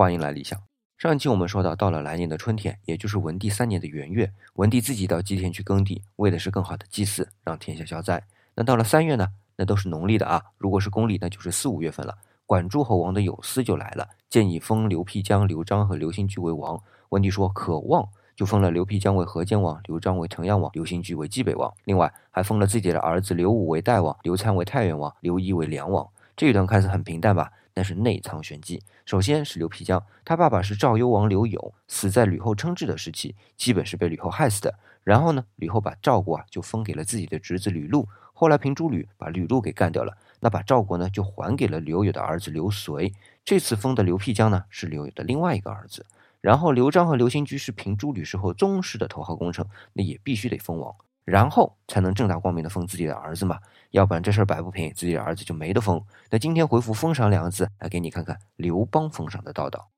欢迎来理想。上一期我们说到，到了来年的春天，也就是文帝三年的元月，文帝自己到祭田去耕地，为的是更好的祭祀，让天下消灾。那到了三月呢？那都是农历的啊。如果是公历，那就是四五月份了。管诸侯王的有司就来了，建议封刘辟疆、刘璋和刘兴居为王。文帝说可望，就封了刘辟疆为河间王，刘璋为城阳王，刘兴居为济北王。另外还封了自己的儿子刘武为代王，刘参为太原王，刘仪为梁王。这一段看似很平淡吧？但是内藏玄机。首先是刘辟疆，他爸爸是赵幽王刘友，死在吕后称制的时期，基本是被吕后害死的。然后呢，吕后把赵国啊就封给了自己的侄子吕禄，后来平朱吕把吕禄给干掉了，那把赵国呢就还给了刘友的儿子刘随。这次封的刘辟疆呢是刘友的另外一个儿子。然后刘璋和刘兴居是平朱吕事后宗室的头号功臣，那也必须得封王。然后才能正大光明的封自己的儿子嘛，要不然这事儿摆不平，自己的儿子就没得封。那今天回复“封赏”两个字，来给你看看刘邦封赏的道道。